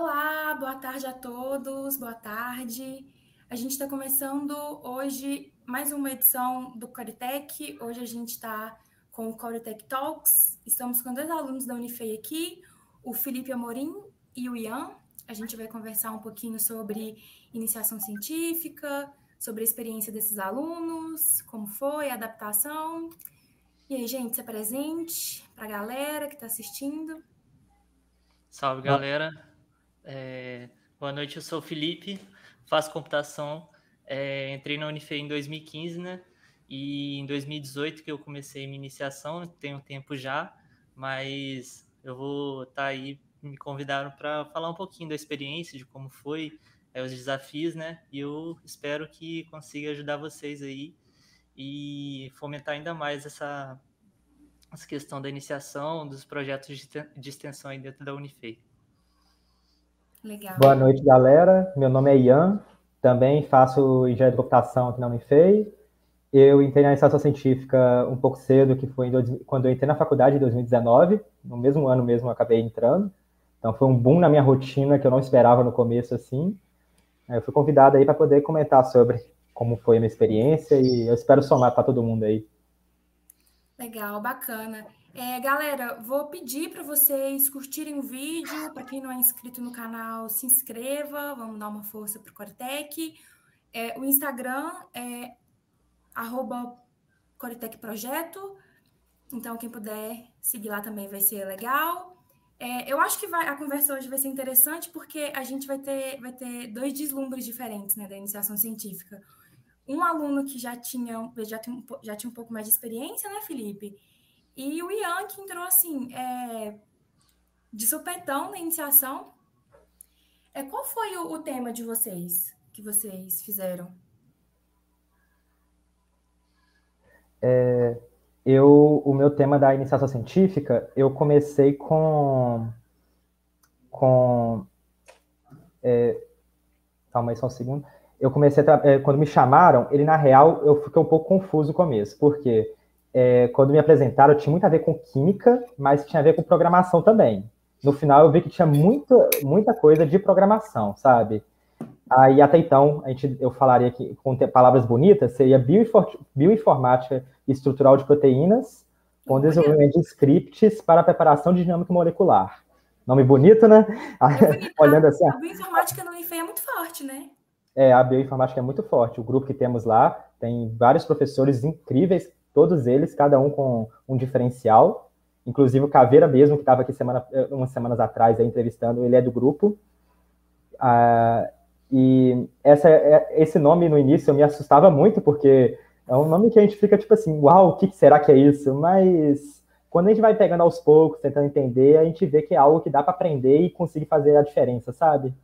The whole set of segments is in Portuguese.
Olá, boa tarde a todos, boa tarde. A gente está começando hoje mais uma edição do Coritech. Hoje a gente está com o Coritech Talks. Estamos com dois alunos da Unifei aqui, o Felipe Amorim e o Ian. A gente vai conversar um pouquinho sobre iniciação científica, sobre a experiência desses alunos, como foi a adaptação. E aí, gente, se apresente para a galera que está assistindo. Salve, galera. É, boa noite, eu sou o Felipe, faço computação. É, entrei na Unifei em 2015, né? E em 2018 que eu comecei minha iniciação, tenho tempo já, mas eu vou estar tá aí, me convidaram para falar um pouquinho da experiência, de como foi, é, os desafios, né? E eu espero que consiga ajudar vocês aí e fomentar ainda mais essa, essa questão da iniciação, dos projetos de extensão aí dentro da Unifei. Legal. Boa noite, galera. Meu nome é Ian, também faço engenharia de computação aqui na Unifei. Eu entrei na iniciação científica um pouco cedo, que foi quando eu entrei na faculdade em 2019, no mesmo ano mesmo eu acabei entrando. Então foi um boom na minha rotina que eu não esperava no começo assim. Eu fui convidado aí para poder comentar sobre como foi a minha experiência e eu espero somar para todo mundo aí. Legal, bacana. É, galera, vou pedir para vocês curtirem o vídeo. Para quem não é inscrito no canal, se inscreva. Vamos dar uma força para o Coretec. É, o Instagram é Coretec Projeto. Então, quem puder seguir lá também vai ser legal. É, eu acho que vai, a conversa hoje vai ser interessante porque a gente vai ter, vai ter dois deslumbres diferentes né, da iniciação científica. Um aluno que já tinha, já, tinha, já tinha um pouco mais de experiência, né, Felipe? E o Ian, que entrou assim, é, de supetão na iniciação. É, qual foi o, o tema de vocês, que vocês fizeram? É, eu, o meu tema da iniciação científica, eu comecei com. com é, calma aí só um segundo. Eu comecei, a, é, quando me chamaram, ele na real, eu fiquei um pouco confuso no começo, porque é, quando me apresentaram, tinha muito a ver com química, mas tinha a ver com programação também. No final, eu vi que tinha muita, muita coisa de programação, sabe? Aí, até então, a gente, eu falaria que, com palavras bonitas, seria bioinformática estrutural de proteínas, com desenvolvimento de scripts para preparação de dinâmica molecular. Nome bonito, né? É Olhando assim. A bioinformática no IFE é muito forte, né? É, a bioinformática é muito forte. O grupo que temos lá tem vários professores incríveis todos eles, cada um com um diferencial. Inclusive o Caveira mesmo, que estava aqui semana, umas semanas atrás aí, entrevistando, ele é do grupo. Ah, e essa, é, esse nome no início me assustava muito, porque é um nome que a gente fica tipo assim, uau, o que será que é isso? Mas quando a gente vai pegando aos poucos, tentando entender, a gente vê que é algo que dá para aprender e conseguir fazer a diferença, sabe?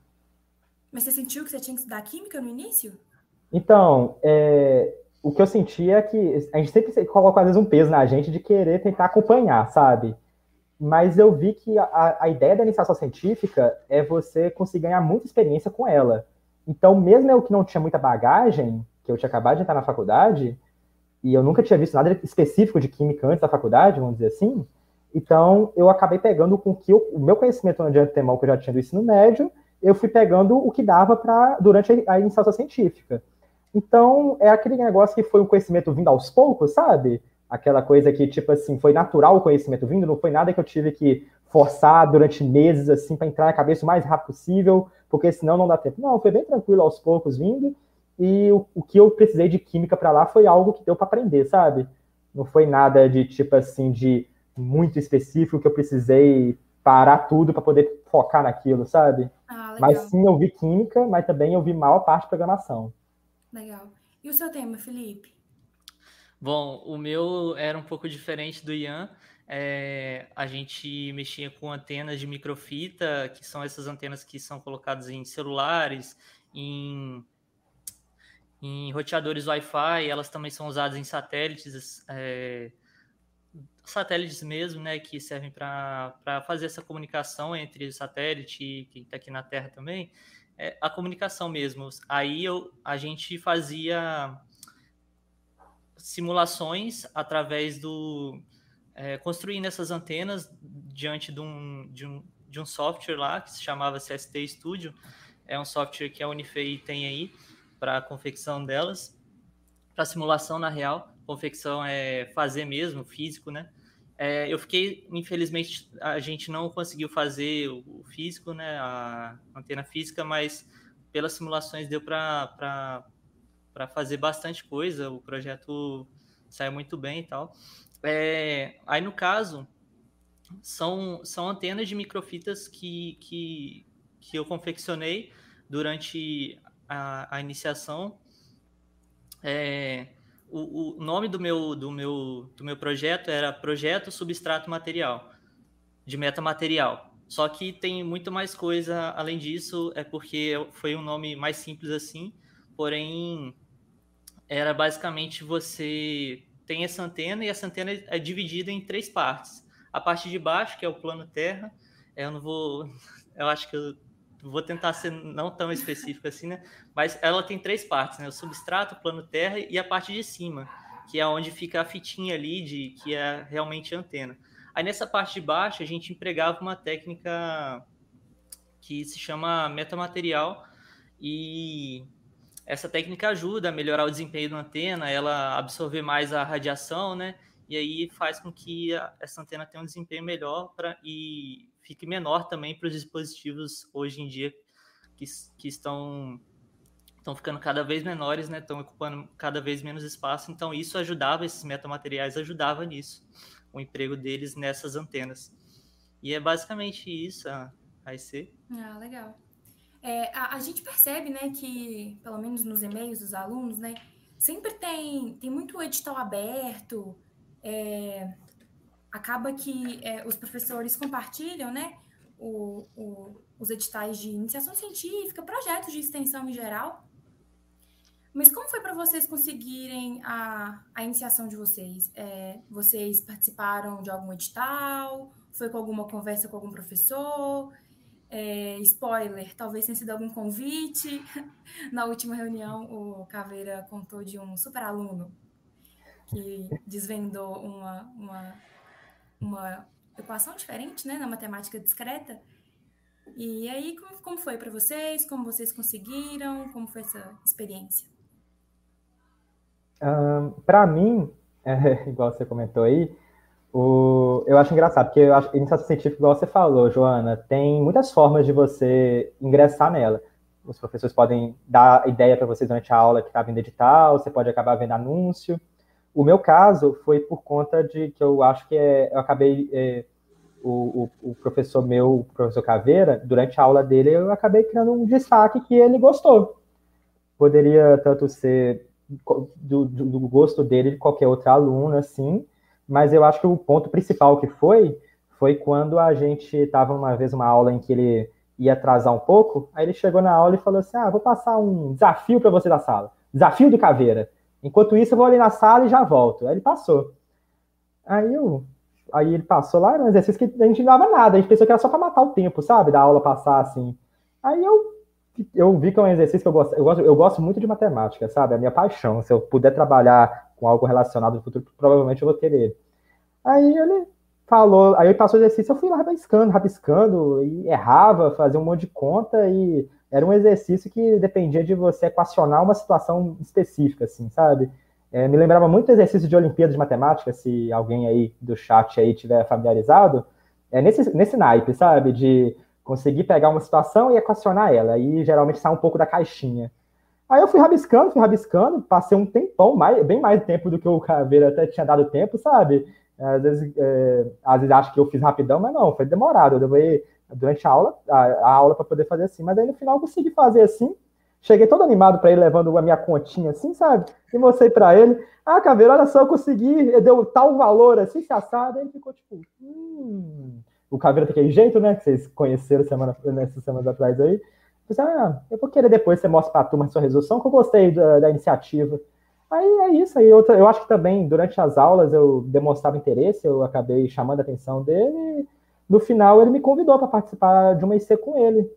Mas você sentiu que você tinha que estudar química no início? Então, é, o que eu senti é que a gente sempre coloca, às vezes, um peso na gente de querer tentar acompanhar, sabe? Mas eu vi que a, a ideia da iniciação científica é você conseguir ganhar muita experiência com ela. Então, mesmo eu que não tinha muita bagagem, que eu tinha acabado de entrar na faculdade, e eu nunca tinha visto nada específico de química antes da faculdade, vamos dizer assim, então eu acabei pegando com que eu, o meu conhecimento no antemão que eu já tinha do ensino médio, eu fui pegando o que dava para durante a, a iniciação científica. Então, é aquele negócio que foi um conhecimento vindo aos poucos, sabe? Aquela coisa que, tipo assim, foi natural o conhecimento vindo, não foi nada que eu tive que forçar durante meses, assim, para entrar na cabeça o mais rápido possível, porque senão não dá tempo. Não, foi bem tranquilo aos poucos vindo, e o, o que eu precisei de química para lá foi algo que deu para aprender, sabe? Não foi nada de, tipo assim, de muito específico que eu precisei parar tudo para poder focar naquilo, sabe? Ah, mas sim, eu vi química, mas também eu vi maior parte de programação. Legal. E o seu tema, Felipe? Bom, o meu era um pouco diferente do Ian. É, a gente mexia com antenas de microfita, que são essas antenas que são colocadas em celulares, em, em roteadores Wi-Fi, elas também são usadas em satélites, é, satélites mesmo, né, que servem para fazer essa comunicação entre o satélite e quem está aqui na Terra também é, a comunicação mesmo. Aí eu, a gente fazia simulações através do é, construindo essas antenas diante de um, de, um, de um software lá que se chamava CST Studio. É um software que a Unifei tem aí para a confecção delas, para simulação na real. Confecção é fazer mesmo, físico, né? É, eu fiquei, infelizmente, a gente não conseguiu fazer o físico, né, a antena física, mas pelas simulações deu para fazer bastante coisa. O projeto saiu muito bem e tal. É, aí, no caso, são, são antenas de microfitas que, que, que eu confeccionei durante a, a iniciação. É, o, o, nome do meu, do, meu, do meu projeto era Projeto Substrato Material, de metamaterial. Só que tem muito mais coisa além disso, é porque foi um nome mais simples assim, porém era basicamente você tem essa antena e essa antena é dividida em três partes. A parte de baixo, que é o plano terra, eu não vou, eu acho que eu vou tentar ser não tão específico assim, né? Mas ela tem três partes, né? O substrato, o plano terra e a parte de cima, que é onde fica a fitinha ali de que é realmente a antena. Aí nessa parte de baixo a gente empregava uma técnica que se chama metamaterial e essa técnica ajuda a melhorar o desempenho da antena, ela absorver mais a radiação, né? E aí faz com que essa antena tenha um desempenho melhor pra, e fique menor também para os dispositivos hoje em dia que, que estão estão ficando cada vez menores, né? Estão ocupando cada vez menos espaço. Então isso ajudava esses metamateriais ajudava nisso, o emprego deles nessas antenas. E é basicamente isso a, IC. Ah, legal. É, a, a, gente percebe, né, que, pelo menos nos e-mails dos alunos, né, sempre tem, tem muito edital aberto, é, acaba que é, os professores compartilham, né, o, o, os editais de iniciação científica, projetos de extensão em geral. Mas como foi para vocês conseguirem a, a iniciação de vocês? É, vocês participaram de algum edital? Foi com alguma conversa com algum professor? É, spoiler, talvez tenha sido algum convite. Na última reunião, o Caveira contou de um super aluno que desvendou uma, uma, uma equação diferente né, na matemática discreta. E aí, como, como foi para vocês? Como vocês conseguiram? Como foi essa experiência? Um, para mim, é, igual você comentou aí, o, eu acho engraçado, porque eu acho iniciação científica, igual você falou, Joana, tem muitas formas de você ingressar nela. Os professores podem dar ideia para você durante a aula que está vindo edital, você pode acabar vendo anúncio. O meu caso foi por conta de que eu acho que é, eu acabei. É, o, o, o, professor meu, o professor Caveira, durante a aula dele, eu acabei criando um destaque que ele gostou. Poderia tanto ser do, do, do gosto dele de qualquer outro aluno, assim, mas eu acho que o ponto principal que foi, foi quando a gente estava uma vez uma aula em que ele ia atrasar um pouco, aí ele chegou na aula e falou assim, ah, vou passar um desafio para você da sala, desafio de caveira. Enquanto isso, eu vou ali na sala e já volto. Aí ele passou. Aí eu, aí ele passou lá, era um exercício que a gente não dava nada, a gente pensou que era só para matar o tempo, sabe, da aula passar assim. Aí eu eu vi que é um exercício que eu gosto, eu gosto, eu gosto muito de matemática, sabe? É a minha paixão. Se eu puder trabalhar com algo relacionado no futuro, provavelmente eu vou querer. Aí ele falou, aí ele passou o exercício, eu fui lá rabiscando, rabiscando, e errava, fazia um monte de conta, e era um exercício que dependia de você equacionar uma situação específica, assim, sabe? É, me lembrava muito do exercício de Olimpíada de Matemática, se alguém aí do chat aí tiver familiarizado, é nesse, nesse naipe, sabe? De conseguir pegar uma situação e equacionar ela, aí geralmente sai um pouco da caixinha. Aí eu fui rabiscando, fui rabiscando, passei um tempão, mais, bem mais tempo do que o Caveira até tinha dado tempo, sabe? Às vezes, é, às vezes acho que eu fiz rapidão, mas não, foi demorado. Eu levei durante a aula, a, a aula para poder fazer assim, mas aí no final eu consegui fazer assim. Cheguei todo animado para ele, levando a minha continha assim, sabe? E mostrei para ele, ah, Caveira, olha só, eu consegui, deu tal valor assim, se assado. Aí ele ficou tipo, hum. O Caveira tem aquele jeito, né? Que vocês conheceram semana, nessas semanas atrás aí. Eu pensei, ah, eu vou querer depois você mostra para a turma a sua resolução, que eu gostei da, da iniciativa. Aí é isso. Aí eu, eu acho que também, durante as aulas, eu demonstrava interesse, eu acabei chamando a atenção dele. No final, ele me convidou para participar de uma IC com ele.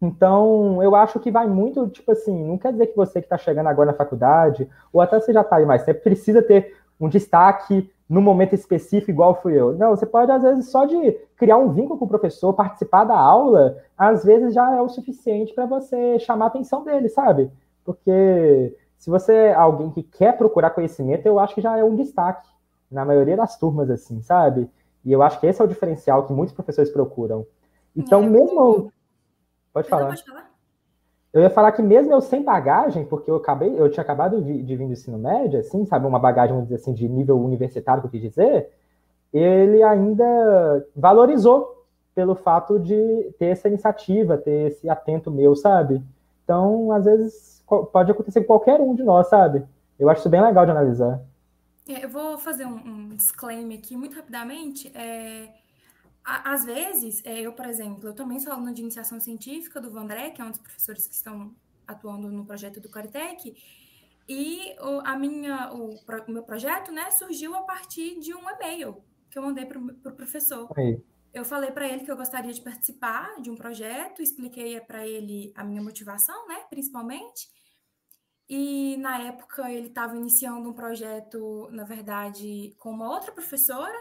Então, eu acho que vai muito, tipo assim, não quer dizer que você que está chegando agora na faculdade, ou até você já está aí mais tempo, precisa ter um destaque num momento específico, igual fui eu. Não, você pode, às vezes, só de criar um vínculo com o professor, participar da aula, às vezes já é o suficiente para você chamar a atenção dele, sabe? Porque se você é alguém que quer procurar conhecimento, eu acho que já é um destaque na maioria das turmas, assim, sabe? E eu acho que esse é o diferencial que muitos professores procuram. Então, é, mesmo. Pode falar. Pode falar. Eu ia falar que mesmo eu sem bagagem, porque eu acabei, eu tinha acabado de, de vir do ensino médio, assim, sabe, uma bagagem, vamos dizer assim, de nível universitário, que eu quis dizer, ele ainda valorizou pelo fato de ter essa iniciativa, ter esse atento meu, sabe? Então, às vezes, pode acontecer com qualquer um de nós, sabe? Eu acho isso bem legal de analisar. É, eu vou fazer um, um disclaimer aqui muito rapidamente. É, às vezes, é, eu, por exemplo, eu também sou aluna de iniciação científica do Vandré, que é um dos professores que estão atuando no projeto do Coritec, e o, a minha, o, o, meu projeto né, surgiu a partir de um e-mail que eu mandei para o pro professor. Aí. Eu falei para ele que eu gostaria de participar de um projeto, expliquei para ele a minha motivação, né, principalmente. E na época ele estava iniciando um projeto, na verdade, com uma outra professora,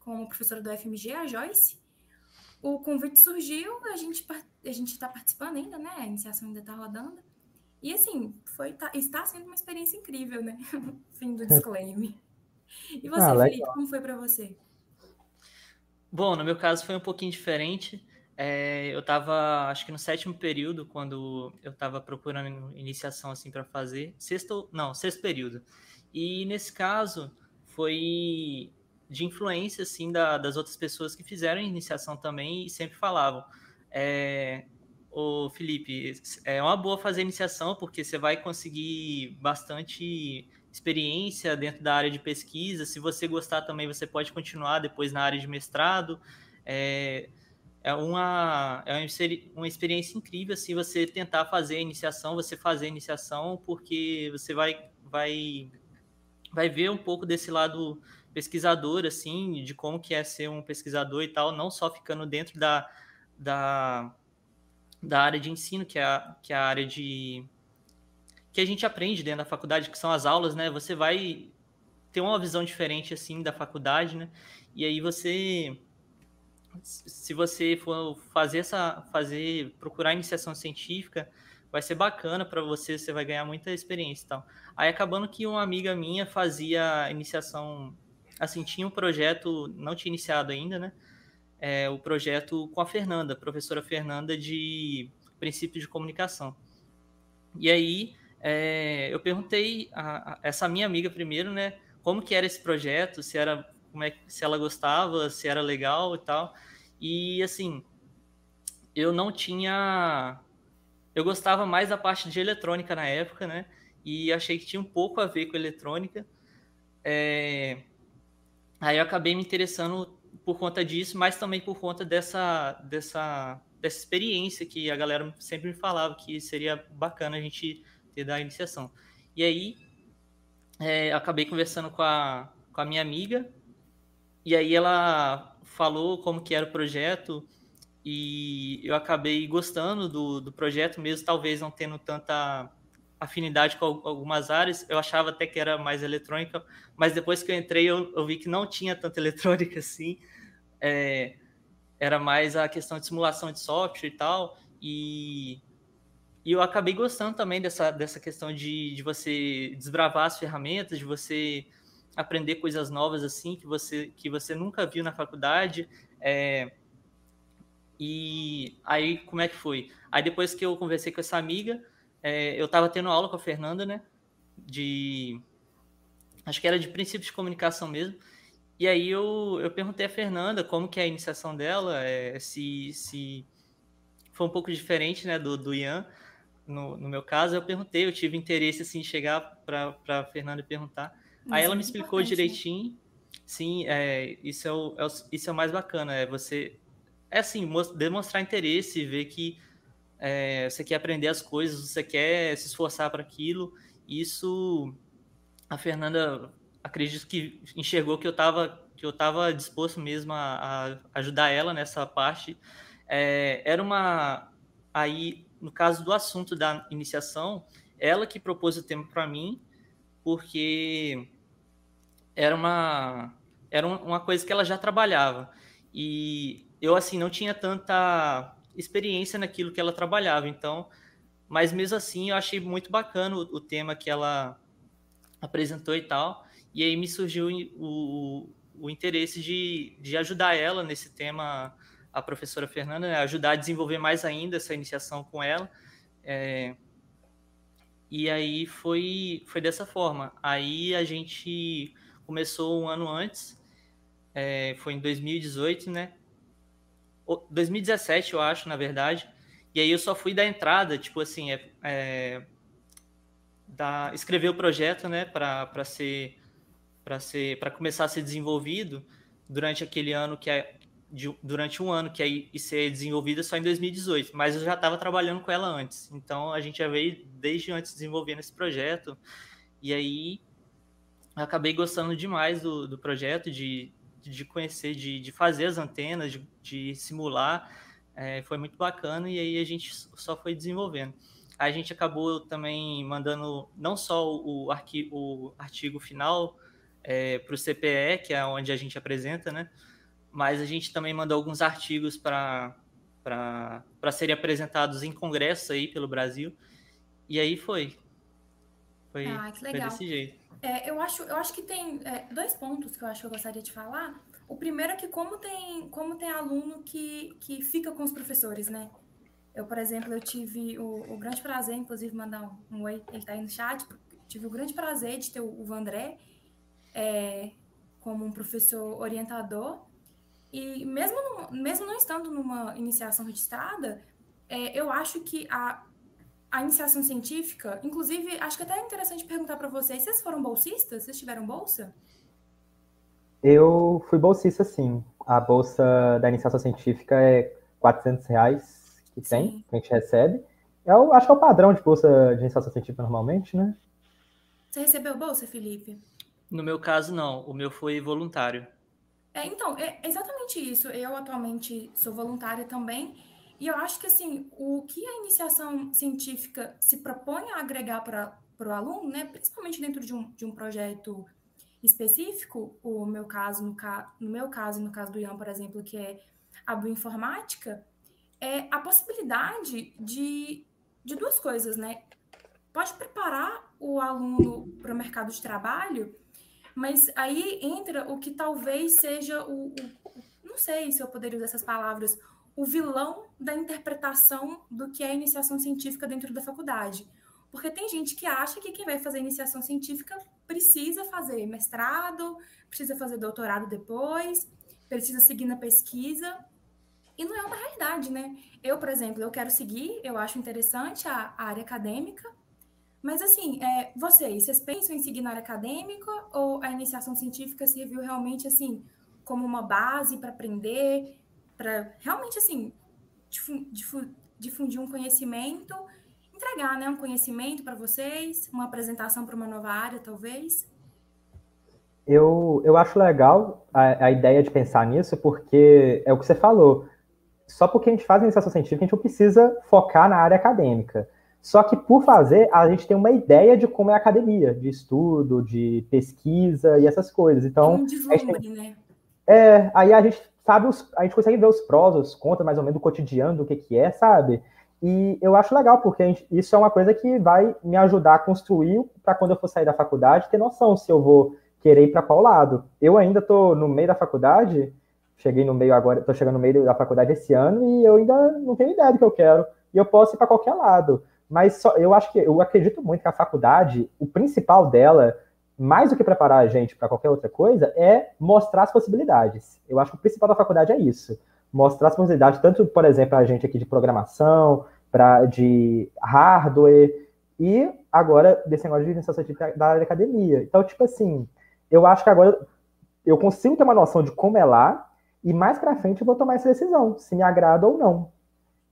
com a professora do FMG, a Joyce. O convite surgiu, a gente a gente está participando ainda, né? A iniciação ainda está rodando. E assim, foi tá, está sendo uma experiência incrível, né? Fim do disclaimer. E você, ah, Felipe, como foi para você? Bom, no meu caso foi um pouquinho diferente. É, eu estava, acho que no sétimo período, quando eu estava procurando iniciação assim para fazer. Sexto, não, sexto período. E nesse caso foi de influência assim da, das outras pessoas que fizeram iniciação também e sempre falavam é, o Felipe é uma boa fazer iniciação porque você vai conseguir bastante experiência dentro da área de pesquisa se você gostar também você pode continuar depois na área de mestrado é, é uma, é uma experiência incrível assim, você tentar fazer a iniciação você fazer a iniciação porque você vai vai vai ver um pouco desse lado pesquisador, assim, de como que é ser um pesquisador e tal, não só ficando dentro da, da, da área de ensino, que é, a, que é a área de... que a gente aprende dentro da faculdade, que são as aulas, né? Você vai ter uma visão diferente, assim, da faculdade, né? E aí você... Se você for fazer essa... fazer... procurar iniciação científica, vai ser bacana para você, você vai ganhar muita experiência e tal. Aí acabando que uma amiga minha fazia iniciação assim, tinha um projeto, não tinha iniciado ainda, né? É, o projeto com a Fernanda, professora Fernanda de princípio de comunicação. E aí é, eu perguntei a, a, essa minha amiga primeiro, né, como que era esse projeto, se era como é se ela gostava, se era legal e tal. E assim, eu não tinha eu gostava mais da parte de eletrônica na época, né? E achei que tinha um pouco a ver com eletrônica. É, Aí eu acabei me interessando por conta disso, mas também por conta dessa, dessa, dessa experiência que a galera sempre me falava que seria bacana a gente ter da iniciação. E aí é, acabei conversando com a, com a minha amiga, e aí ela falou como que era o projeto, e eu acabei gostando do, do projeto, mesmo talvez não tendo tanta afinidade com algumas áreas. Eu achava até que era mais eletrônica, mas depois que eu entrei, eu, eu vi que não tinha tanta eletrônica assim. É, era mais a questão de simulação de software e tal. E, e eu acabei gostando também dessa, dessa questão de, de você desbravar as ferramentas, de você aprender coisas novas assim que você que você nunca viu na faculdade. É, e aí, como é que foi? Aí depois que eu conversei com essa amiga, é, eu estava tendo aula com a Fernanda, né? De. Acho que era de princípios de comunicação mesmo. E aí eu, eu perguntei a Fernanda como que é a iniciação dela, é, se, se foi um pouco diferente né, do, do Ian. No, no meu caso, eu perguntei, eu tive interesse assim, em chegar para a Fernanda e perguntar. Aí ela é me explicou né? direitinho. Né? Sim, é, isso, é o, é o, isso é o mais bacana, é você é assim, demonstrar interesse ver que é, você quer aprender as coisas, você quer se esforçar para aquilo. Isso a Fernanda acredito que enxergou que eu estava que eu estava disposto mesmo a, a, ajudar ela nessa parte. É, era uma aí no caso do assunto da iniciação, ela que propôs o tema para mim, porque era uma era uma coisa que ela já trabalhava. E eu assim não tinha tanta experiência naquilo que ela trabalhava, então, mas mesmo assim eu achei muito bacana o, o tema que ela apresentou e tal. E aí me surgiu o, o interesse de, de ajudar ela nesse tema, a professora Fernanda, né? ajudar a desenvolver mais ainda essa iniciação com ela. É, e aí foi, foi dessa forma. Aí a gente começou um ano antes, é, foi em 2018, né? 2017, eu acho, na verdade. E aí eu só fui dar entrada, tipo assim, é, é da, escrever o projeto, né, para ser para ser para começar a ser desenvolvido durante aquele ano que é de, durante um ano que é e ser desenvolvida só em 2018, mas eu já estava trabalhando com ela antes. Então a gente já veio desde antes desenvolvendo esse projeto e aí acabei gostando demais do, do projeto, de, de conhecer, de, de fazer as antenas, de, de simular. É, foi muito bacana e aí a gente só foi desenvolvendo. A gente acabou também mandando não só o, arqui, o artigo final é, para o CPE, que é onde a gente apresenta, né? Mas a gente também mandou alguns artigos para serem apresentados em congressos aí pelo Brasil. E aí foi. Foi, ah, que legal. foi desse jeito. É, eu, acho, eu acho que tem é, dois pontos que eu acho que eu gostaria de falar. O primeiro é que como tem, como tem aluno que, que fica com os professores, né? Eu, por exemplo, eu tive o, o grande prazer, inclusive, mandar um, um oi, ele está aí no chat, tive o grande prazer de ter o, o Vandré é, como um professor orientador. E mesmo, mesmo não estando numa iniciação registrada, é, eu acho que a, a iniciação científica, inclusive, acho que até é interessante perguntar para vocês, vocês foram bolsistas? Vocês tiveram bolsa? Eu fui bolsista, sim. A bolsa da iniciação científica é 400 reais que tem, sim. que a gente recebe. Eu acho que é o padrão de bolsa de iniciação científica normalmente, né? Você recebeu bolsa, Felipe? No meu caso, não. O meu foi voluntário. É, então, é exatamente isso. Eu atualmente sou voluntária também. E eu acho que, assim, o que a iniciação científica se propõe a agregar para o aluno, né, principalmente dentro de um, de um projeto específico, o meu caso, no, ca, no meu caso e no caso do Ian, por exemplo, que é a bioinformática, é a possibilidade de, de duas coisas, né? Pode preparar o aluno para o mercado de trabalho mas aí entra o que talvez seja o, o, não sei se eu poderia usar essas palavras, o vilão da interpretação do que é iniciação científica dentro da faculdade. Porque tem gente que acha que quem vai fazer iniciação científica precisa fazer mestrado, precisa fazer doutorado depois, precisa seguir na pesquisa. E não é uma realidade, né? Eu, por exemplo, eu quero seguir, eu acho interessante a, a área acadêmica, mas assim, é, vocês, vocês pensam em seguir na área acadêmica ou a iniciação científica serviu realmente assim como uma base para aprender, para realmente assim difundir um conhecimento, entregar, né, um conhecimento para vocês, uma apresentação para uma nova área, talvez? Eu, eu acho legal a, a ideia de pensar nisso, porque é o que você falou. Só porque a gente faz iniciação científica, a gente não precisa focar na área acadêmica. Só que por fazer, a gente tem uma ideia de como é a academia, de estudo, de pesquisa e essas coisas. Então, um deslumbre, tem... né? É, aí a gente sabe os, a gente consegue ver os prós, os contras, mais ou menos do cotidiano, do que que é, sabe? E eu acho legal, porque gente, isso é uma coisa que vai me ajudar a construir para quando eu for sair da faculdade, ter noção se eu vou querer ir para qual lado. Eu ainda estou no meio da faculdade, cheguei no meio agora, estou chegando no meio da faculdade esse ano e eu ainda não tenho ideia do que eu quero. E eu posso ir para qualquer lado. Mas só, eu acho que eu acredito muito que a faculdade, o principal dela, mais do que preparar a gente para qualquer outra coisa, é mostrar as possibilidades. Eu acho que o principal da faculdade é isso. Mostrar as possibilidades, tanto, por exemplo, a gente aqui de programação, para de hardware, e agora desse negócio de iniciação científica da área da academia. Então, tipo assim, eu acho que agora eu consigo ter uma noção de como é lá, e mais para frente eu vou tomar essa decisão, se me agrada ou não.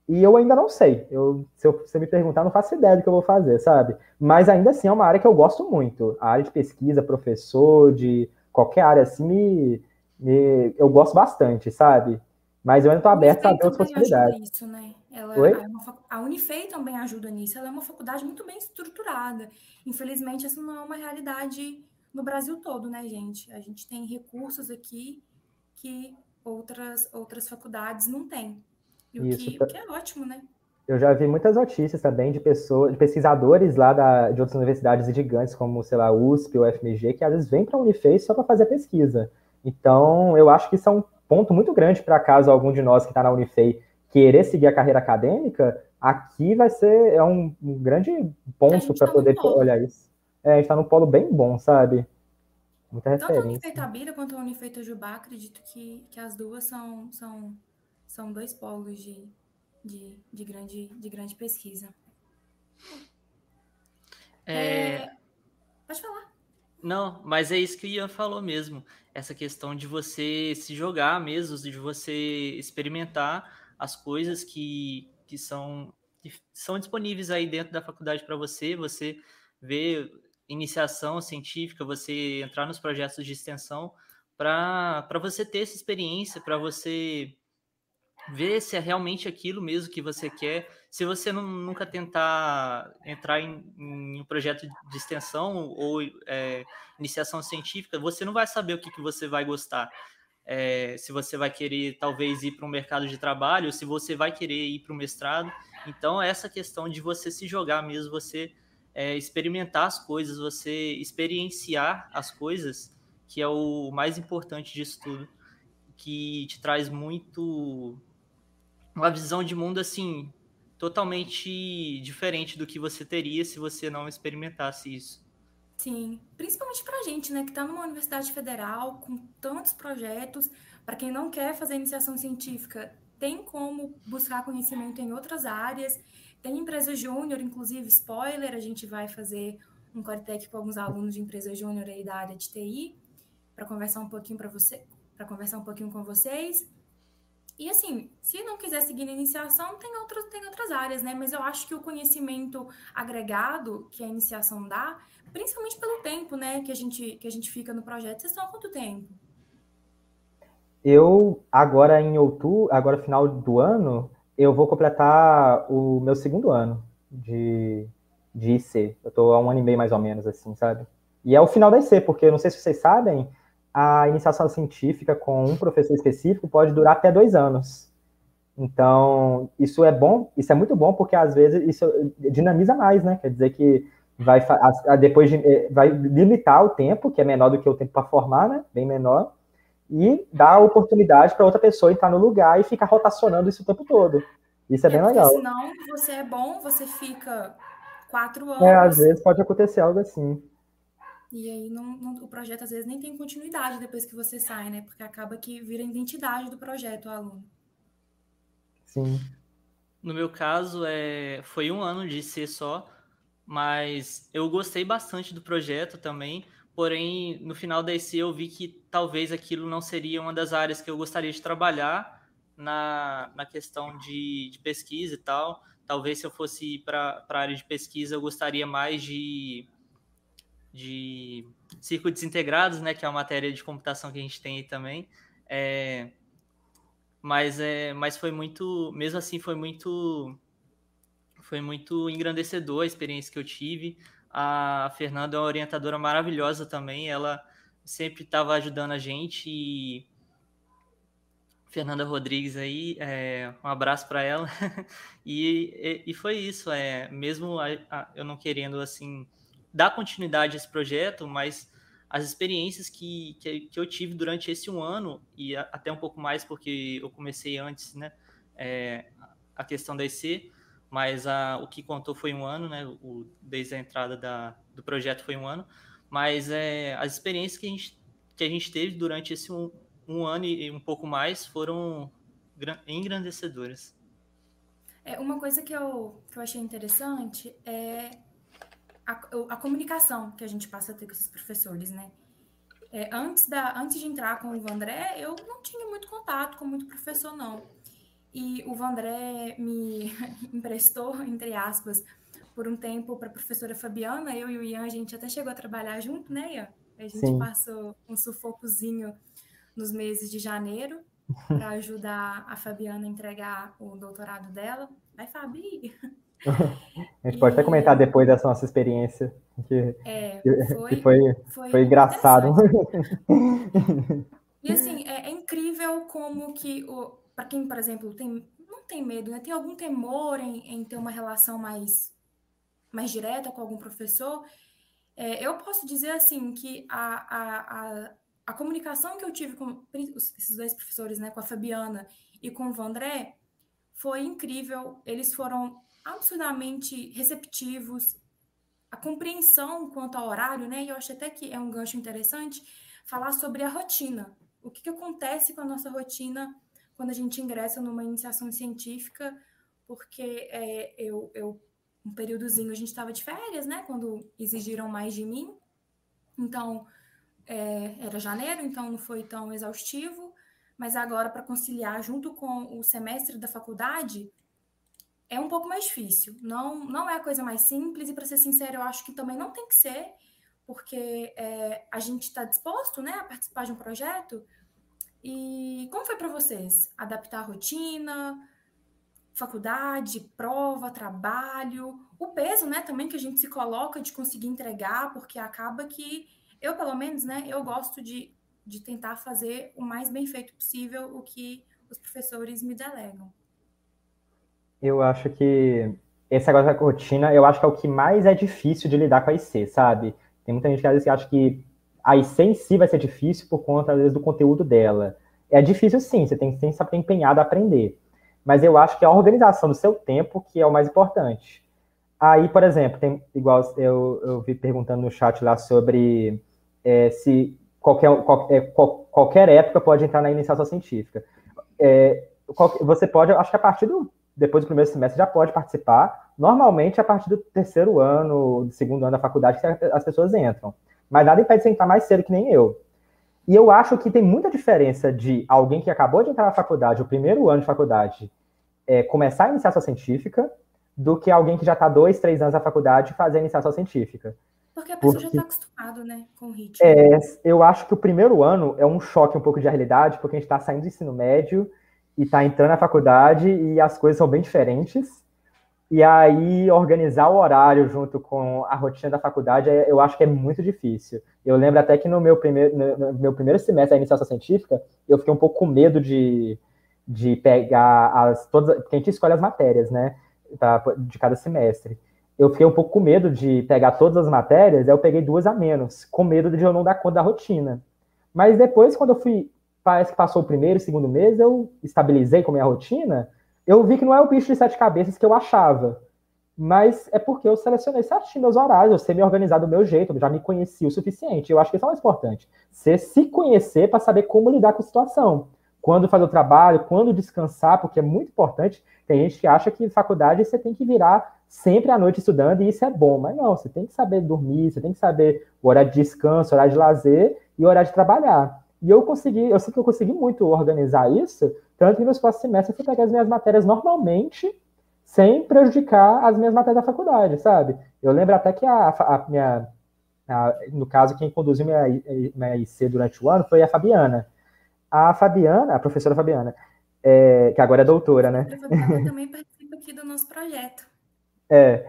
E eu ainda não sei. Eu, se você me perguntar, não faço ideia do que eu vou fazer, sabe? Mas ainda assim é uma área que eu gosto muito. A área de pesquisa, professor, de qualquer área assim, me, me eu gosto bastante, sabe? Mas eu ainda estou aberto a ver outras possibilidades. Isso, né? Ela, Oi? É uma, a Unifei também ajuda nisso. Ela é uma faculdade muito bem estruturada. Infelizmente, essa não é uma realidade no Brasil todo, né, gente? A gente tem recursos aqui que outras, outras faculdades não têm. E o, Isso, que, o que é ótimo, né? Eu já vi muitas notícias também de pessoas, de pesquisadores lá da, de outras universidades gigantes, como, sei lá, USP ou FMG, que às vezes vêm para a Unifei só para fazer pesquisa. Então, eu acho que isso é um ponto muito grande para caso algum de nós que está na Unifei querer seguir a carreira acadêmica, aqui vai ser é um, um grande ponto para tá poder olhar isso. É, a gente está num polo bem bom, sabe? Muita referência. Tanto a Unifeitabira quanto a Unifeita Jubá, acredito que, que as duas são, são, são dois polos de, de, de, grande, de grande pesquisa. É... é... Pode falar. Não, mas é isso que o Ian falou mesmo. Essa questão de você se jogar mesmo, de você experimentar as coisas que, que, são, que são disponíveis aí dentro da faculdade para você, você ver iniciação científica, você entrar nos projetos de extensão, para você ter essa experiência, para você ver se é realmente aquilo mesmo que você quer. Se você não, nunca tentar entrar em, em, um projeto de extensão ou é, iniciação científica, você não vai saber o que, que você vai gostar. É, se você vai querer talvez ir para o mercado de trabalho, se você vai querer ir para o mestrado. Então, essa questão de você se jogar mesmo, você é, experimentar as coisas, você experienciar as coisas, que é o mais importante disso tudo, que te traz muito uma visão de mundo assim totalmente diferente do que você teria se você não experimentasse isso. Sim, principalmente para a gente, né, que está numa universidade federal com tantos projetos. Para quem não quer fazer iniciação científica, tem como buscar conhecimento em outras áreas. Tem empresa júnior, inclusive, spoiler, a gente vai fazer um Coretec com alguns alunos de empresa júnior aí da área de TI para conversar um pouquinho para você, para conversar um pouquinho com vocês. E assim, se não quiser seguir na iniciação, tem outras, tem outras áreas, né? Mas eu acho que o conhecimento agregado que a iniciação dá, principalmente pelo tempo, né, que a gente, que a gente fica no projeto. Vocês estão há quanto tempo? Eu, agora em outubro, agora final do ano, eu vou completar o meu segundo ano de, de IC. Eu estou há um ano e meio mais ou menos, assim, sabe? E é o final da IC, porque não sei se vocês sabem, a iniciação científica com um professor específico pode durar até dois anos. Então, isso é bom, isso é muito bom, porque às vezes isso dinamiza mais, né? Quer dizer que vai depois de, eh, vai limitar o tempo, que é menor do que o tempo para formar, né? Bem menor, e a oportunidade para outra pessoa entrar no lugar e ficar rotacionando isso o tempo todo. Isso é, é bem legal. Senão você é bom, você fica quatro anos. É, às vezes pode acontecer algo assim. E aí não, não, o projeto às vezes nem tem continuidade depois que você sai, né? Porque acaba que vira a identidade do projeto, o aluno. Sim. No meu caso, é, foi um ano de ser só, mas eu gostei bastante do projeto também. Porém, no final da IC eu vi que talvez aquilo não seria uma das áreas que eu gostaria de trabalhar na, na questão de, de pesquisa e tal. Talvez se eu fosse para a área de pesquisa, eu gostaria mais de de circuitos integrados, né, que é uma matéria de computação que a gente tem aí também. É, mas é, mas foi muito, mesmo assim foi muito foi muito engrandecedor a experiência que eu tive. A Fernanda é uma orientadora maravilhosa também, ela sempre estava ajudando a gente e Fernanda Rodrigues aí, é, um abraço para ela. e, e, e, foi isso, é, mesmo a, a, eu não querendo assim dar continuidade a esse projeto, mas as experiências que, que, que, eu tive durante esse um ano, e até um pouco mais, porque eu comecei antes, né, é, a questão da EC, mas a, o que contou foi um ano, né, o, desde a entrada da, do projeto foi um ano, mas é, as experiências que a gente, que a gente teve durante esse um, um ano e um pouco mais foram engrandecedoras. É, uma coisa que eu, que eu achei interessante é a, a, comunicação que a gente passa a ter com esses professores, né? É, antes, da, antes de entrar com o Vandré, eu não tinha muito contato com muito professor, não. E o Vandré me emprestou, entre aspas, por um tempo para a professora Fabiana. Eu e o Ian, a gente até chegou a trabalhar junto, né, Ian? A gente Sim. passou um sufocozinho nos meses de janeiro. para ajudar a Fabiana a entregar o doutorado dela. Vai, Fabi! A gente pode até comentar depois dessa nossa experiência. Que, é, foi, que foi, foi, foi engraçado. E assim, é, é incrível como que, para quem, por exemplo, tem, não tem medo, né? tem algum temor em, em ter uma relação mais, mais direta com algum professor, é, eu posso dizer assim que a, a, a, a, comunicação que eu tive com esses dois professores, né, com a Fabiana e com o Vandré, foi incrível. Eles foram absurdamente receptivos. A compreensão quanto ao horário, né? E eu acho até que é um gancho interessante falar sobre a rotina. O que, que acontece com a nossa rotina quando a gente ingressa numa iniciação científica? Porque é, eu, eu, um períodozinho, a gente estava de férias, né? Quando exigiram mais de mim. Então, é, era janeiro, então não foi tão exaustivo. Mas agora, para conciliar junto com o semestre da faculdade, é um pouco mais difícil. Não, não é a coisa mais simples, e para ser sincero, eu acho que também não tem que ser, porque é, a gente está disposto né, a participar de um projeto. E como foi para vocês? Adaptar a rotina, faculdade, prova, trabalho, o peso né, também que a gente se coloca de conseguir entregar, porque acaba que eu, pelo menos, né, eu gosto de, de tentar fazer o mais bem feito possível o que os professores me delegam. Eu acho que esse negócio da rotina, eu acho que é o que mais é difícil de lidar com a IC, sabe? Tem muita gente que às vezes acha que a IC em si vai ser difícil por conta, às vezes, do conteúdo dela. É difícil sim, você tem que estar empenhado a aprender. Mas eu acho que é a organização do seu tempo que é o mais importante. Aí, por exemplo, tem igual eu, eu vi perguntando no chat lá sobre é, se qualquer, qualquer, é, qualquer época pode entrar na iniciação científica. É, você pode, acho que a partir do depois do primeiro semestre já pode participar. Normalmente, a partir do terceiro ano, do segundo ano da faculdade, as pessoas entram. Mas nada impede de você entrar mais cedo que nem eu. E eu acho que tem muita diferença de alguém que acabou de entrar na faculdade, o primeiro ano de faculdade, é, começar a iniciação científica, do que alguém que já está dois, três anos na faculdade fazer a iniciação científica. Porque a pessoa porque, já está acostumada, né, com o ritmo. É, eu acho que o primeiro ano é um choque um pouco de realidade, porque a gente está saindo do ensino médio e tá entrando na faculdade e as coisas são bem diferentes. E aí, organizar o horário junto com a rotina da faculdade, é, eu acho que é muito difícil. Eu lembro até que no meu primeiro, no meu primeiro semestre da iniciação científica, eu fiquei um pouco com medo de, de pegar as todas, porque a gente escolhe as matérias, né, tá, de cada semestre. Eu fiquei um pouco com medo de pegar todas as matérias, aí eu peguei duas a menos, com medo de eu não dar conta da rotina. Mas depois, quando eu fui parece que passou o primeiro e segundo mês, eu estabilizei com a minha rotina, eu vi que não é o bicho de sete cabeças que eu achava. Mas é porque eu selecionei certinho meus horários, eu sei me organizar do meu jeito, eu já me conheci o suficiente. Eu acho que isso é o mais importante. Você se conhecer para saber como lidar com a situação. Quando fazer o trabalho, quando descansar, porque é muito importante. Tem gente que acha que faculdade você tem que virar sempre à noite estudando e isso é bom, mas não, você tem que saber dormir, você tem que saber o horário de descanso, horário de lazer e o horário de trabalhar. E eu consegui, eu sei que eu consegui muito organizar isso, tanto que nos próximos semestres eu fui pegar as minhas matérias normalmente, sem prejudicar as minhas matérias da faculdade, sabe? Eu lembro até que a, a minha, a, no caso, quem conduziu minha, minha IC durante o ano foi a Fabiana. A Fabiana, a professora Fabiana, é, que agora é doutora, né? A Fabiana também participa aqui do nosso projeto. É,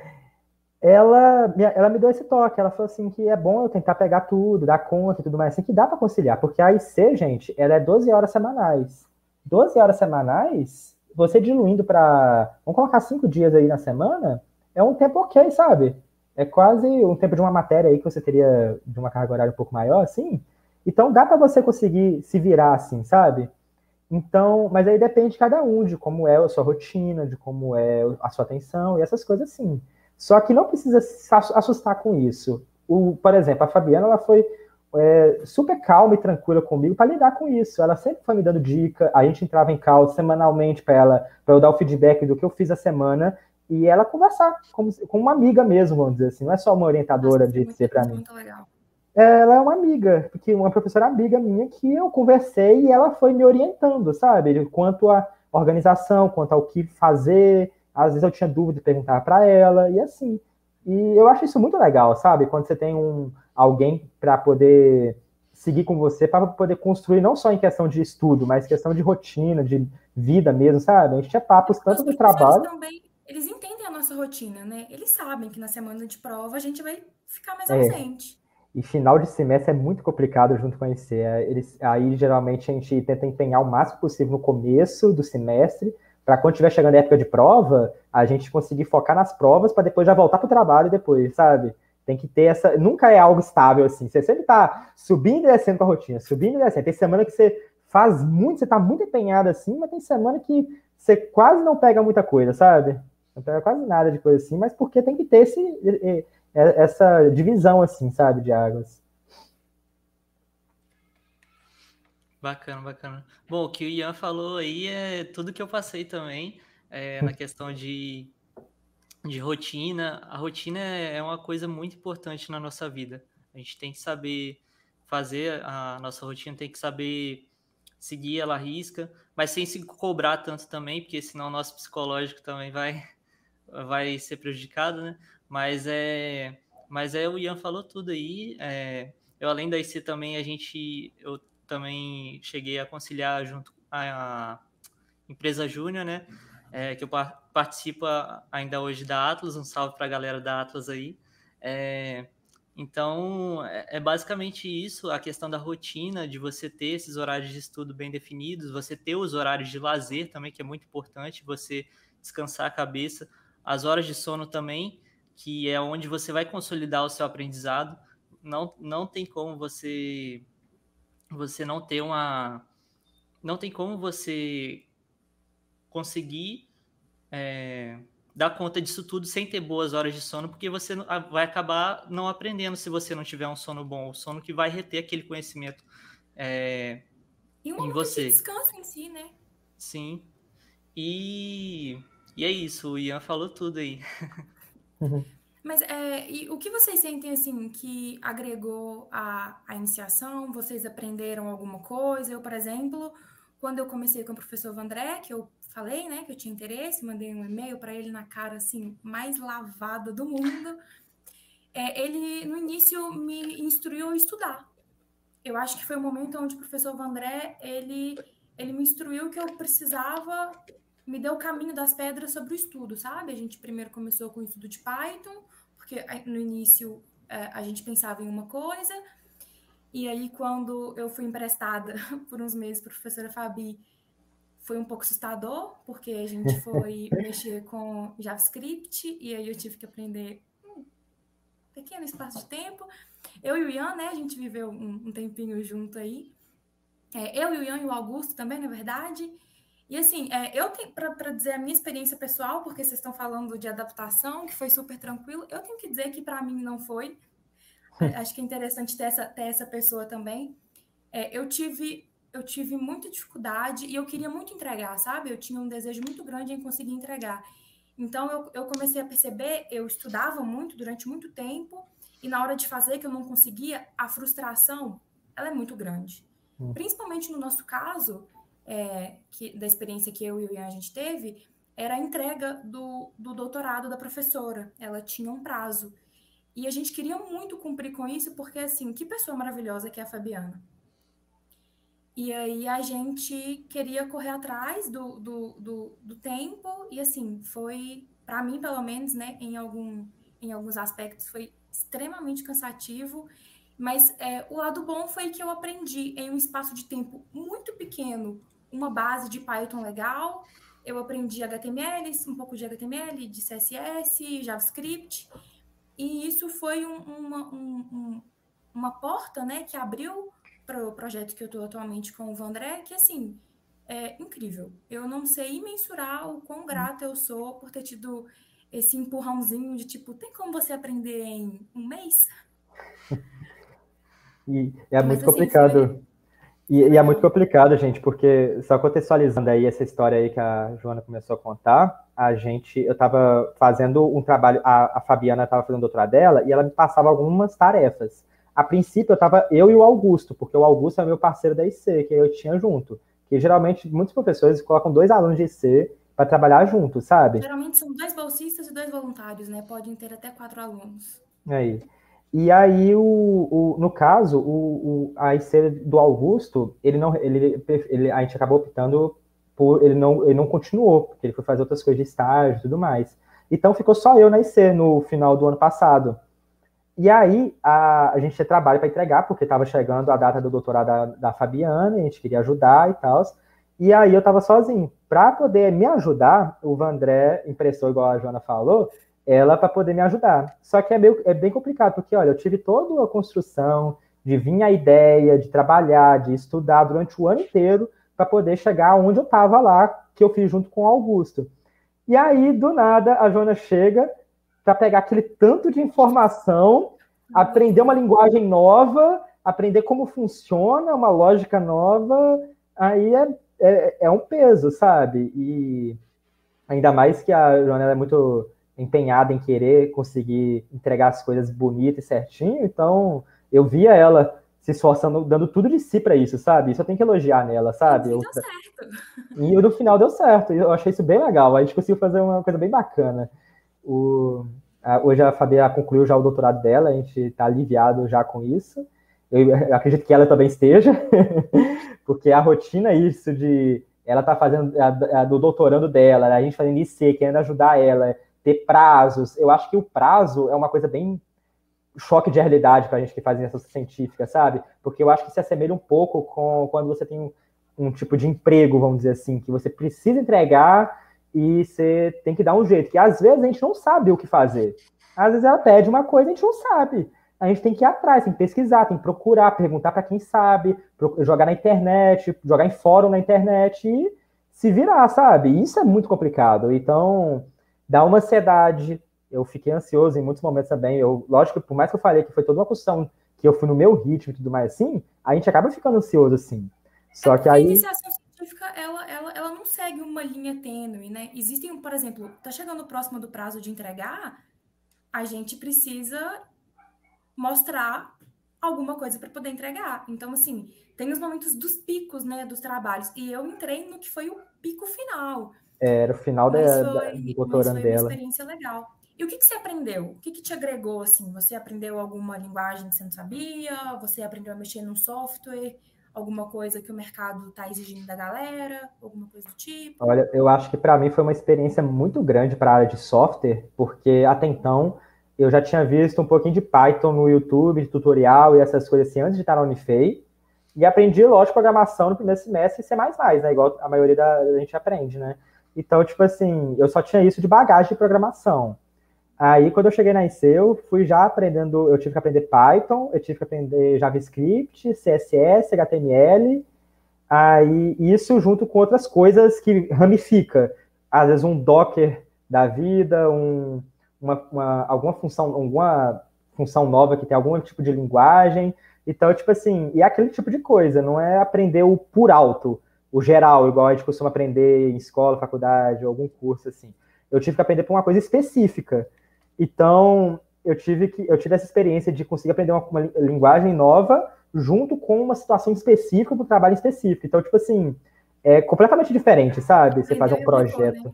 ela, ela me deu esse toque. Ela falou assim que é bom eu tentar pegar tudo, dar conta e tudo mais, assim, que dá para conciliar, porque a IC, gente, ela é 12 horas semanais. 12 horas semanais, você diluindo para, vamos colocar cinco dias aí na semana, é um tempo ok, sabe? É quase um tempo de uma matéria aí que você teria de uma carga horária um pouco maior, assim. Então dá para você conseguir se virar assim, sabe? Então, mas aí depende de cada um, de como é a sua rotina, de como é a sua atenção e essas coisas assim. Só que não precisa se assustar com isso. O, por exemplo, a Fabiana ela foi é, super calma e tranquila comigo para lidar com isso. Ela sempre foi me dando dica. A gente entrava em call semanalmente para ela, para eu dar o feedback do que eu fiz a semana e ela conversar como, como uma amiga mesmo, vamos dizer assim. Não é só uma orientadora Nossa, de dizer para mim. Legal. Ela é uma amiga, porque uma professora amiga minha que eu conversei e ela foi me orientando, sabe? Quanto à organização, quanto ao que fazer, às vezes eu tinha dúvida e perguntava para ela, e assim. E eu acho isso muito legal, sabe? Quando você tem um alguém para poder seguir com você para poder construir não só em questão de estudo, mas questão de rotina, de vida mesmo, sabe? A gente tinha papos tanto do trabalho. Também, eles entendem a nossa rotina, né? Eles sabem que na semana de prova a gente vai ficar mais é. ausente. E final de semestre é muito complicado junto com a IC. É, eles, aí, geralmente, a gente tenta empenhar o máximo possível no começo do semestre, para quando estiver chegando a época de prova, a gente conseguir focar nas provas para depois já voltar para o trabalho depois, sabe? Tem que ter essa. Nunca é algo estável assim. Você sempre está subindo e descendo com a rotina, subindo e descendo. Tem semana que você faz muito, você está muito empenhado assim, mas tem semana que você quase não pega muita coisa, sabe? Não pega quase nada de coisa assim, mas porque tem que ter esse, essa divisão, assim, sabe, de águas. Bacana, bacana. Bom, o que o Ian falou aí é tudo que eu passei também, é, na questão de de rotina. A rotina é uma coisa muito importante na nossa vida. A gente tem que saber fazer a nossa rotina, tem que saber seguir ela à risca, mas sem se cobrar tanto também, porque senão o nosso psicológico também vai, vai ser prejudicado, né? Mas é, mas é o Ian falou tudo aí. É, eu além da IC também a gente, eu também cheguei a conciliar junto a, empresa Júnior, né? É, que eu participa ainda hoje da Atlas, um salve para a galera da Atlas aí. É, então, é, é, basicamente isso, a questão da rotina, de você ter esses horários de estudo bem definidos, você ter os horários de lazer também, que é muito importante, você descansar a cabeça, as horas de sono também, que é onde você vai consolidar o seu aprendizado. Não, não tem como você você não ter uma não tem como você conseguir é, dar conta disso tudo sem ter boas horas de sono, porque você vai acabar não aprendendo se você não tiver um sono bom, o sono que vai reter aquele conhecimento é, e um em você. De descanso em si, né? Sim. E, e é isso, o Ian falou tudo aí. Mas é, o que vocês sentem assim que agregou a, a iniciação? Vocês aprenderam alguma coisa? Eu, por exemplo, quando eu comecei com o professor Vandré, que eu falei, né, que eu tinha interesse, mandei um e-mail para ele na cara assim mais lavada do mundo. É, ele no início me instruiu a estudar. Eu acho que foi o momento onde o professor Vandré ele ele me instruiu que eu precisava me deu o caminho das pedras sobre o estudo, sabe? A gente primeiro começou com o estudo de Python, porque no início é, a gente pensava em uma coisa, e aí quando eu fui emprestada por uns meses para a professora Fabi, foi um pouco assustador, porque a gente foi mexer com JavaScript e aí eu tive que aprender um pequeno espaço de tempo. Eu e o Ian, né, a gente viveu um, tempinho junto aí. É, eu e o Ian e o Augusto também, na verdade. E assim, é, eu tenho para dizer a minha experiência pessoal, porque vocês estão falando de adaptação, que foi super tranquilo, eu tenho que dizer que para mim não foi. Acho que é interessante ter essa, ter essa pessoa também. É, eu tive eu tive muita dificuldade e eu queria muito entregar, sabe? Eu tinha um desejo muito grande em conseguir entregar. Então eu, eu comecei a perceber, eu estudava muito durante muito tempo e na hora de fazer que eu não conseguia, a frustração ela é muito grande. Hum. Principalmente no nosso caso, é, que, da experiência que eu e o Ian a gente teve, era a entrega do, do doutorado da professora. Ela tinha um prazo. E a gente queria muito cumprir com isso, porque, assim, que pessoa maravilhosa que é a Fabiana. E aí a gente queria correr atrás do, do, do, do tempo, e assim, foi, para mim, pelo menos, né, em, algum, em alguns aspectos, foi extremamente cansativo. Mas é, o lado bom foi que eu aprendi em um espaço de tempo muito pequeno uma base de Python legal. Eu aprendi HTML, um pouco de HTML, de CSS, JavaScript. E isso foi um, uma, um, uma porta né, que abriu para o projeto que eu estou atualmente com o Vandré, que assim, é incrível. Eu não sei mensurar o quão grata eu sou por ter tido esse empurrãozinho de tipo, tem como você aprender em um mês? E é Mas, muito assim, complicado. Foi... E, e, é muito complicado, gente, porque só contextualizando aí essa história aí que a Joana começou a contar, a gente, eu estava fazendo um trabalho, a, a Fabiana estava fazendo o doutorado dela e ela me passava algumas tarefas a princípio eu tava eu e o Augusto, porque o Augusto é meu parceiro da IC, que eu tinha junto. Que geralmente muitos professores colocam dois alunos de IC para trabalhar junto, sabe? Geralmente são dois bolsistas e dois voluntários, né? Podem ter até quatro alunos. Aí. E aí, o, o, no caso, o, o, a IC do Augusto, ele não, ele, ele, a gente acabou optando por, ele não, ele não continuou, porque ele foi fazer outras coisas de estágio e tudo mais. Então ficou só eu na IC no final do ano passado. E aí a, a gente tinha trabalho para entregar, porque estava chegando a data do doutorado da, da Fabiana, a gente queria ajudar e tal. E aí eu estava sozinho. Para poder me ajudar, o Vandré emprestou, igual a Joana falou, ela para poder me ajudar. Só que é, meio, é bem complicado, porque, olha, eu tive toda a construção de vir a ideia, de trabalhar, de estudar durante o ano inteiro para poder chegar onde eu estava lá, que eu fiz junto com o Augusto. E aí, do nada, a Joana chega para pegar aquele tanto de informação, aprender uma linguagem nova, aprender como funciona, uma lógica nova, aí é, é, é um peso, sabe? E ainda mais que a Joana é muito empenhada em querer conseguir entregar as coisas bonitas e certinho, então eu via ela se esforçando, dando tudo de si para isso, sabe? Isso eu tenho que elogiar nela, sabe? E deu certo. E no final deu certo, eu achei isso bem legal, a gente conseguiu fazer uma coisa bem bacana. O, hoje a Fabiana concluiu já o doutorado dela, a gente está aliviado já com isso. Eu, eu acredito que ela também esteja, porque a rotina é isso de ela tá fazendo a, a, do doutorando dela, a gente fazendo IC, querendo ajudar ela, ter prazos. Eu acho que o prazo é uma coisa bem choque de realidade para a gente que faz iniciação científica, sabe? Porque eu acho que se assemelha um pouco com quando você tem um, um, tipo de emprego, vamos dizer assim, que você precisa entregar e você tem que dar um jeito, que às vezes a gente não sabe o que fazer. Às vezes ela pede uma coisa e a gente não sabe. A gente tem que ir atrás, tem que pesquisar, tem que procurar, perguntar para quem sabe, jogar na internet, jogar em fórum na internet e se virar, sabe? Isso é muito complicado. Então, dá uma ansiedade. Eu fiquei ansioso em muitos momentos também. Eu, lógico, por mais que eu falei que foi toda uma construção que eu fui no meu ritmo e tudo mais assim, a gente acaba ficando ansioso assim. Só é que aí. A iniciação científica, ela, ela, ela não segue uma linha tênue, né? Existem, por exemplo, tá chegando próximo do prazo de entregar, a gente precisa mostrar alguma coisa para poder entregar. Então, assim, tem os momentos dos picos, né, dos trabalhos. E eu entrei no que foi o pico final. Era o final da, foi, da, do doutorando dela. uma experiência legal. E o que, que você aprendeu? O que, que te agregou, assim? Você aprendeu alguma linguagem que você não sabia? Você aprendeu a mexer num software? Alguma coisa que o mercado está exigindo da galera? Alguma coisa do tipo? Olha, eu acho que para mim foi uma experiência muito grande para a área de software, porque até então eu já tinha visto um pouquinho de Python no YouTube, tutorial e essas coisas assim, antes de estar na Unifei. E aprendi, lógico, programação no primeiro semestre e C++, né? Igual a maioria da, da gente aprende, né? Então, tipo assim, eu só tinha isso de bagagem de programação. Aí, quando eu cheguei na IC, eu fui já aprendendo, eu tive que aprender Python, eu tive que aprender JavaScript, CSS, HTML, aí isso junto com outras coisas que ramifica. Às vezes um Docker da vida, um, uma, uma, alguma função, alguma função nova que tem algum tipo de linguagem. Então, tipo assim, e é aquele tipo de coisa, não é aprender o por alto o geral, igual a gente costuma aprender em escola, faculdade, algum curso assim. Eu tive que aprender para uma coisa específica. Então, eu tive que eu tive essa experiência de conseguir aprender uma, uma linguagem nova junto com uma situação específica para um trabalho específico. Então, tipo assim, é completamente diferente, sabe? Você fazer um projeto. Né?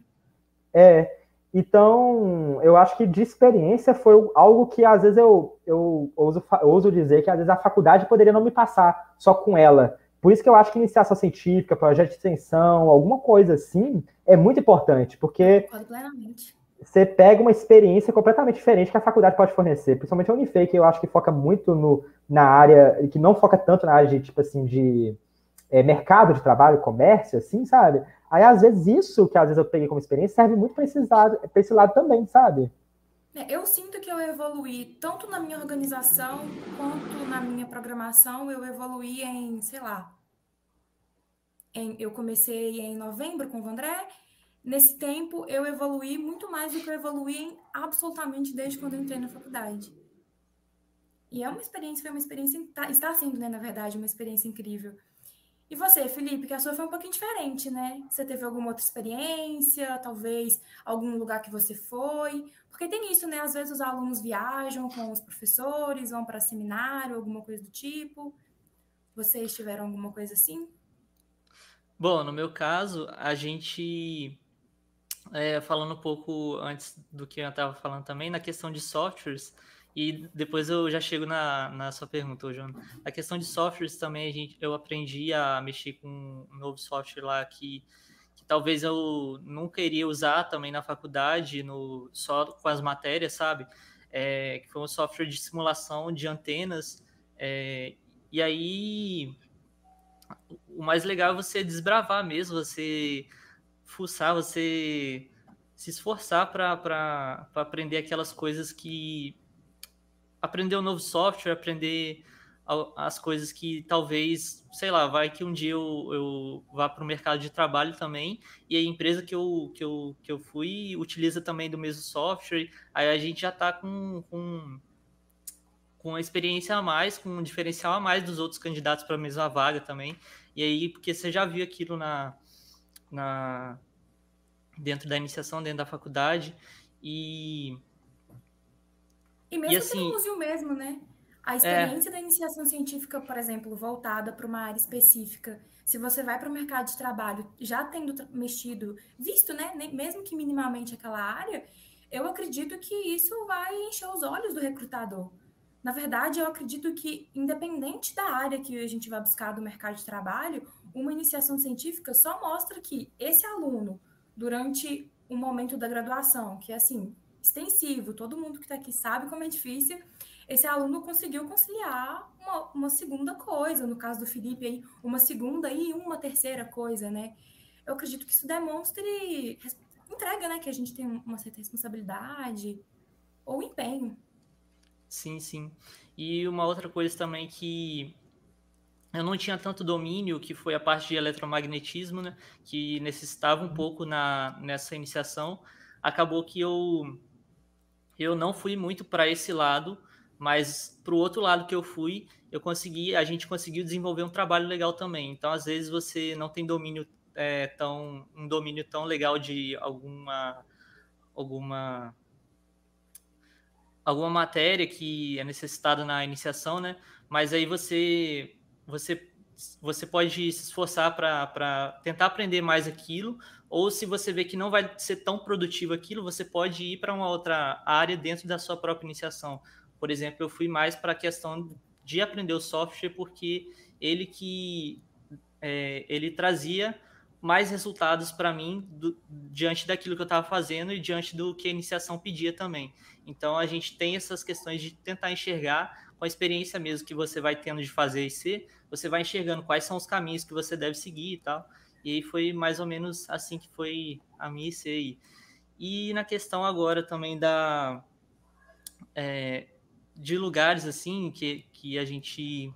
É. Então, eu acho que de experiência foi algo que às vezes eu, eu ouso, eu ouso dizer que às vezes a faculdade poderia não me passar só com ela. Por isso que eu acho que iniciação científica, projeto de extensão, alguma coisa assim, é muito importante, porque você pega uma experiência completamente diferente que a faculdade pode fornecer, principalmente a Unifei, que eu acho que foca muito no, na área, que não foca tanto na área de, tipo assim, de é, mercado de trabalho, comércio, assim, sabe? Aí, às vezes, isso que às vezes eu peguei como experiência serve muito para esse, lado, esse lado também, sabe? É, eu sinto que eu evoluí tanto na minha organização quanto na minha programação. Eu evoluí em, sei lá, em, eu comecei em novembro com o Vandré. Nesse tempo, eu evoluí muito mais do que eu evoluí em absolutamente desde quando entrei na faculdade. E é uma experiência, foi uma experiência, tá, está sendo, né, na verdade, uma experiência incrível. E você, Felipe, que a sua foi um pouquinho diferente, né? Você teve alguma outra experiência, talvez algum lugar que você foi? Porque tem isso, né? Às vezes os alunos viajam com os professores, vão para seminário, alguma coisa do tipo. Vocês tiveram alguma coisa assim? Bom, no meu caso, a gente, é, falando um pouco antes do que eu estava falando também, na questão de softwares, E depois eu já chego na, na sua pergunta, João. A questão de softwares também, a gente, eu aprendi a mexer com um novo software lá que, que talvez eu nunca iria usar também na faculdade, no, só com as matérias, sabe? É, que foi um software de simulação de antenas. É, e aí, o mais legal é você desbravar mesmo, você fuçar, você se esforçar para aprender aquelas coisas que aprender um novo software, aprender as coisas que talvez, sei lá, vai que um dia eu, eu vá para o mercado de trabalho também, e a empresa que eu, que eu, que eu fui utiliza também do mesmo software, aí a gente já está com, com, com experiência a mais, com um diferencial a mais dos outros candidatos para a mesma vaga também, e aí, porque você já viu aquilo na, na dentro da iniciação, dentro da faculdade, e e mesmo e, assim, que não use o mesmo, né? A é. experiência é... da iniciação científica, por exemplo, voltada para uma área específica, se você vai para o mercado de trabalho já tendo mexido, visto, né, mesmo que minimamente aquela área, eu acredito que isso vai encher os olhos do recrutador. Na verdade, eu acredito que, independente da área que a gente vai buscar do mercado de trabalho, uma iniciação científica só mostra que esse aluno, durante o momento da graduação, que é assim, extensivo, todo mundo que está aqui sabe como é difícil. Esse aluno conseguiu conciliar uma, uma, segunda coisa, no caso do Felipe aí, uma segunda e uma terceira coisa, né? Eu acredito que isso demonstre entrega, né? Que a gente tem uma certa responsabilidade ou empenho. Sim, sim. E uma outra coisa também que eu não tinha tanto domínio, que foi a parte de eletromagnetismo, né? Que necessitava um pouco na, nessa iniciação. Acabou que eu eu não fui muito para esse lado, mas para o outro lado que eu fui, eu consegui, a gente conseguiu desenvolver um trabalho legal também. Então, às vezes você não tem domínio é, tão um domínio tão legal de alguma alguma alguma matéria que é necessitada na iniciação, né? Mas aí você você você pode se esforçar para tentar aprender mais aquilo, ou se você vê que não vai ser tão produtivo aquilo, você pode ir para uma outra área dentro da sua própria iniciação. Por exemplo, eu fui mais para a questão de aprender o software, porque ele que é, ele trazia mais resultados para mim do, diante daquilo que eu estava fazendo e diante do que a iniciação pedia também. Então a gente tem essas questões de tentar enxergar com a experiência mesmo que você vai tendo de fazer e ser, você vai enxergando quais são os caminhos que você deve seguir e tal. E aí foi mais ou menos assim que foi a minha IC E na questão agora também da é, de lugares assim que, que a gente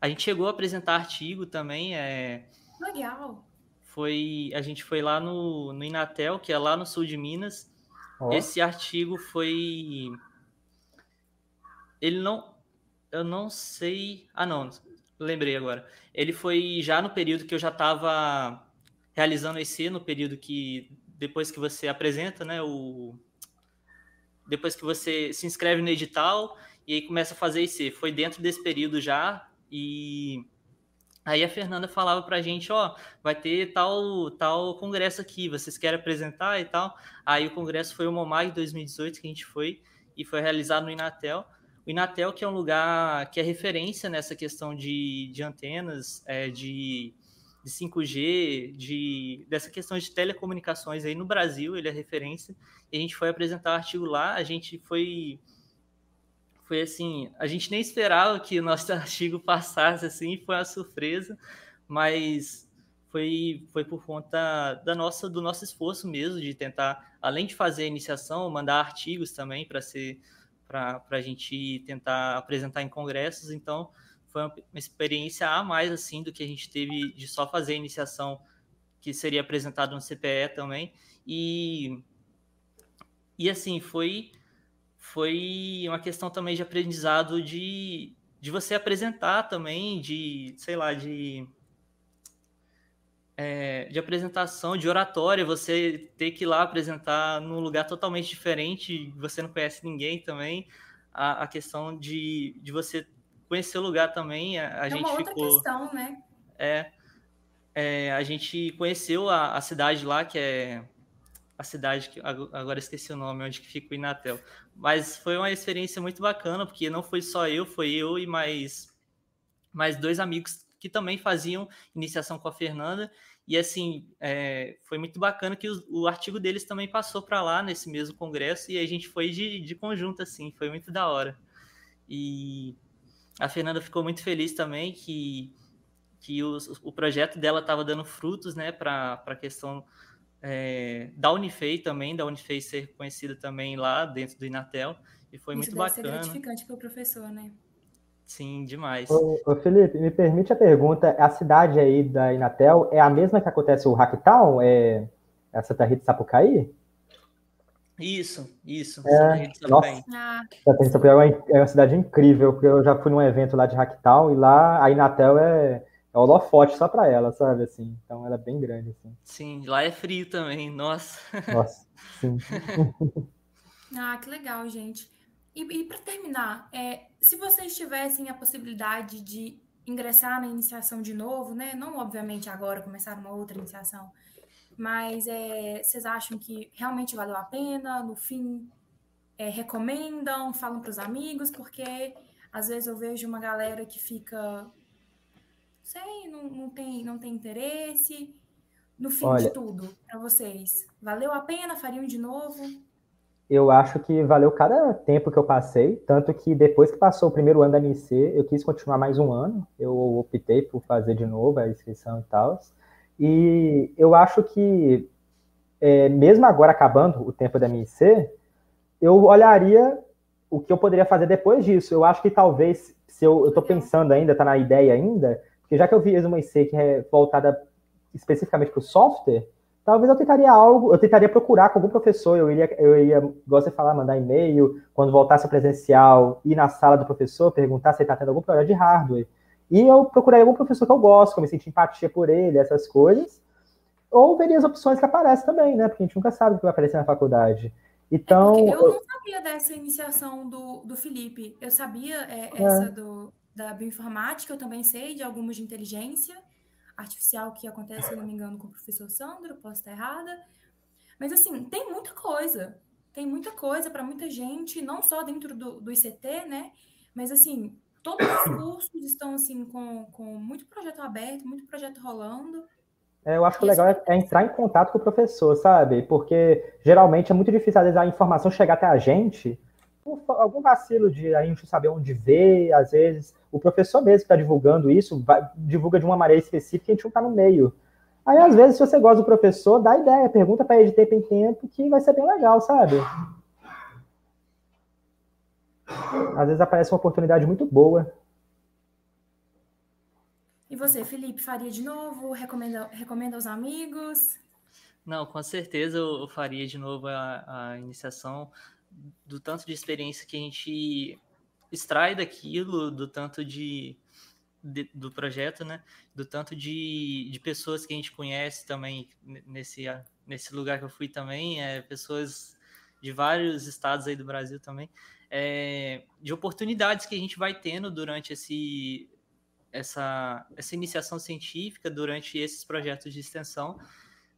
a gente chegou a apresentar artigo também é legal. foi a gente foi lá no, no Inatel que é lá no sul de Minas. Oh. esse artigo foi ele não eu não sei ah não lembrei agora. Ele foi já no período que eu já estava realizando esse, no período que depois que você apresenta, né, o depois que você se inscreve no edital e aí começa a fazer esse. Foi dentro desse período já e aí a Fernanda falava pra gente, ó, vai ter tal tal congresso aqui, vocês querem apresentar e tal. Aí o congresso foi o Momag 2018 que a gente foi e foi realizado no Inatel. O Inatel, que é um lugar que é referência nessa questão de, de antenas, é, de, de 5G, de, dessa questão de telecomunicações aí no Brasil, ele é referência. E a gente foi apresentar o artigo lá, a gente foi foi assim, a gente nem esperava que o nosso artigo passasse assim, foi uma surpresa, mas foi, foi por conta da nossa, do nosso esforço mesmo de tentar, além de fazer a iniciação, mandar artigos também para ser para a gente tentar apresentar em congressos. Então, foi uma, experiência a mais assim do que a gente teve de só fazer a iniciação que seria apresentado no CPE também. E, e assim, foi, foi uma questão também de aprendizado de, de você apresentar também, de, sei lá, de é, de apresentação, de oratória, você ter que ir lá apresentar num lugar totalmente diferente, você não conhece ninguém também, a, a questão de, de você conhecer o lugar também, a, a é gente uma outra ficou... questão, né? É, é, a gente conheceu a, a cidade lá, que é, a cidade que agora esqueci o nome, onde que fica o Inatel. Mas foi uma experiência muito bacana, porque não foi só eu, foi eu e mais, mais dois amigos que também faziam iniciação com a Fernanda. E assim, é, foi muito bacana que o, o artigo deles também passou para lá nesse mesmo congresso e a gente foi de, de conjunto, assim, foi muito da hora. E a Fernanda ficou muito feliz também que, que o, o projeto dela estava dando frutos, né, para a questão é, da Unifei também, da Unifei ser conhecida também lá dentro do Inatel, e foi Isso muito deve bacana. Ser gratificante para o professor, né? Sim, demais. Ô, ô, Felipe, me permite a pergunta: a cidade aí da Inatel é a mesma que acontece o Hacktown? É, é a Santa Rita Sapucaí? Isso, isso. É, nossa, ah. Santa Rita Sapucaí é, é uma cidade incrível, porque eu já fui num evento lá de Hacktown e lá a Inatel é, é holofote só para ela, sabe? Assim, então ela é bem grande. Assim. Sim, lá é frio também, nossa. Nossa, sim. ah, que legal, gente. E, e para terminar, é, se vocês tivessem a possibilidade de ingressar na iniciação de novo, né? Não, obviamente, agora começar uma outra iniciação, mas é, vocês acham que realmente valeu a pena? No fim, é, recomendam, falam para os amigos, porque às vezes eu vejo uma galera que fica, sei, não, não, tem, não tem interesse. No fim Olha, de tudo, para vocês, valeu a pena? Fariam de novo? Eu acho que valeu cada tempo que eu passei, tanto que depois que passou o primeiro ano da MC, eu quis continuar mais um ano, eu optei por fazer de novo a inscrição e tal. E eu acho que, é, mesmo agora acabando o tempo da MC, eu olharia o que eu poderia fazer depois disso. Eu acho que talvez, se eu, estou pensando ainda, está na ideia ainda, porque já que eu fiz uma IC que é voltada especificamente para o software, talvez eu tentaria algo, eu tentaria procurar com algum professor, eu iria, eu ia, gosto de falar, mandar e-mail, quando voltasse presencial, ir na sala do professor, perguntar se ele está tendo algum problema de hardware. E eu procuraria algum professor que eu gosto, que eu me senti empatia por ele, essas coisas. Ou veria as opções que aparecem também, né? Porque a gente nunca sabe o que vai aparecer na faculdade. Então. É eu não sabia dessa iniciação do, do Felipe. Eu sabia é, é. essa do, da bioinformática, eu também sei de algumas de inteligência artificial que acontece, se não me engano, com o professor Sandro, posso estar errada. Mas, assim, tem muita coisa. Tem muita coisa para muita gente, não só dentro do, do ICT, né? Mas, assim, todos os cursos estão, assim, com, com muito projeto aberto, muito projeto rolando. É, eu acho que o legal é, é, entrar em contato com o professor, sabe? Porque geralmente é muito difícil, às vezes, a informação chegar até a gente algum vacilo de a gente saber onde ver, às vezes o professor mesmo que está divulgando isso, vai, divulga de uma maneira específica e a gente não está no meio. Aí, às vezes, se você gosta do professor, dá ideia, pergunta para ele de tempo em tempo, que vai ser bem legal, sabe? Às vezes aparece uma oportunidade muito boa. E você, Felipe, faria de novo? Recomenda, recomenda aos amigos? Não, com certeza eu faria de novo a, a iniciação do tanto de experiência que a gente extrai daquilo, do tanto de, de, do projeto, né? Do tanto de, de pessoas que a gente conhece também nesse, nesse lugar que eu fui também, é, pessoas de vários estados aí do Brasil também, é, de oportunidades que a gente vai tendo durante esse, essa, essa iniciação científica, durante esses projetos de extensão.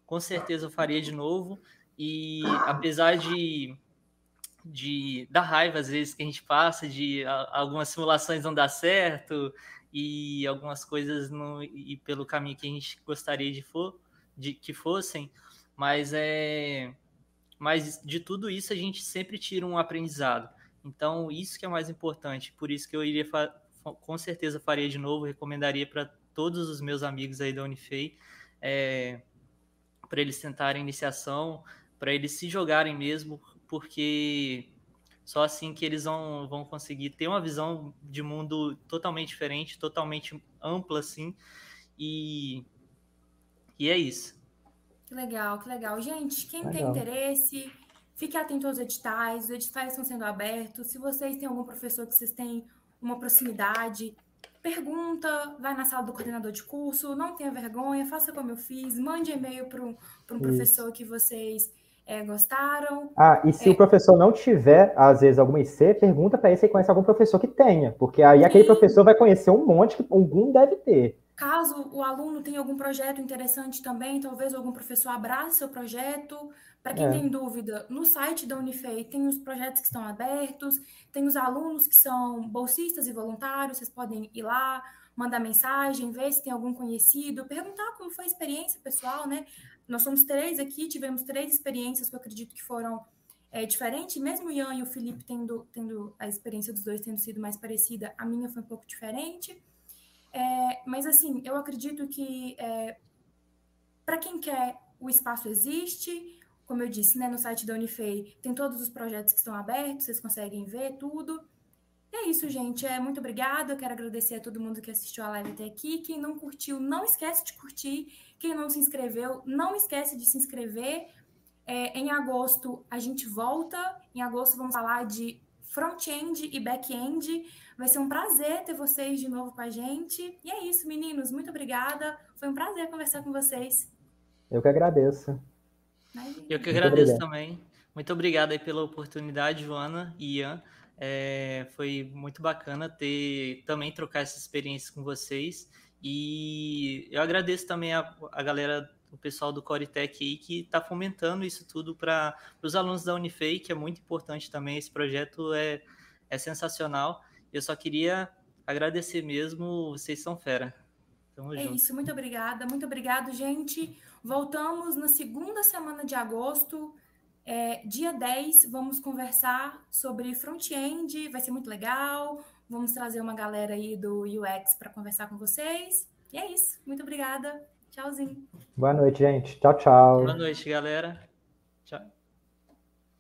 Com certeza eu faria de novo. E apesar de de da raiva às vezes que a gente passa de a, algumas simulações não dar certo e algumas coisas não e pelo caminho que a gente gostaria de for de que fossem. Mas é mas de tudo isso a gente sempre tira um aprendizado. Então isso que é mais importante. Por isso que eu iria com certeza faria de novo recomendaria para todos os meus amigos aí da Unifei é, para eles tentarem iniciação para eles se jogarem mesmo porque só assim que eles vão, vão conseguir ter uma visão de mundo totalmente diferente, totalmente ampla, assim, e, e é isso. Que legal, que legal. Gente, quem legal. tem interesse, fique atento aos editais, os editais estão sendo abertos, se vocês têm algum professor que vocês têm uma proximidade, pergunta, vai na sala do coordenador de curso, não tenha vergonha, faça como eu fiz, mande e-mail para um, um professor que vocês é, gostaram. Ah, e se é... o professor não tiver, às vezes, alguma IC, pergunta para ele se conhece algum professor que tenha, porque aí aquele professor vai conhecer um monte que algum deve ter. Caso o aluno tenha algum projeto interessante também, talvez algum professor abrace seu projeto. Para quem é. tem dúvida, no site da Unifei tem os projetos que estão abertos, tem os alunos que são bolsistas e voluntários, vocês podem ir lá, mandar mensagem, ver se tem algum conhecido, perguntar como foi a experiência pessoal, né? Nós somos três aqui, tivemos três experiências que eu acredito que foram é, diferentes, mesmo o Ian e o Felipe tendo, tendo a experiência dos dois tendo sido mais parecida, a minha foi um pouco diferente. É, mas assim, eu acredito que é, para quem quer, o espaço existe. Como eu disse, né, no site da Unifei tem todos os projetos que estão abertos, vocês conseguem ver tudo. E é isso, gente. É, muito obrigada. Eu quero agradecer a todo mundo que assistiu a live até aqui. Quem não curtiu, não esquece de curtir. Quem não se inscreveu, não esquece de se inscrever. É, em agosto a gente volta. Em agosto vamos falar de front-end e back-end. Vai ser um prazer ter vocês de novo com a gente. E é isso, meninos. Muito obrigada. Foi um prazer conversar com vocês. Eu que agradeço. Eu que agradeço também. Muito obrigado aí pela oportunidade, Joana e Ian. É, foi muito bacana ter também trocar essa experiência com vocês. E eu agradeço também a, a galera, o pessoal do Coretec aí, que está fomentando isso tudo para os alunos da Unifei, que é muito importante também. Esse projeto é, é sensacional. Eu só queria agradecer mesmo, vocês são fera. Tamo é junto. isso, muito obrigada. Muito obrigado, gente. Voltamos na segunda semana de agosto. É, dia 10, vamos conversar sobre front-end, vai ser muito legal. Vamos trazer uma galera aí do UX para conversar com vocês. E é isso. Muito obrigada. Tchauzinho. Boa noite, gente. Tchau, tchau. Boa noite, galera. Tchau.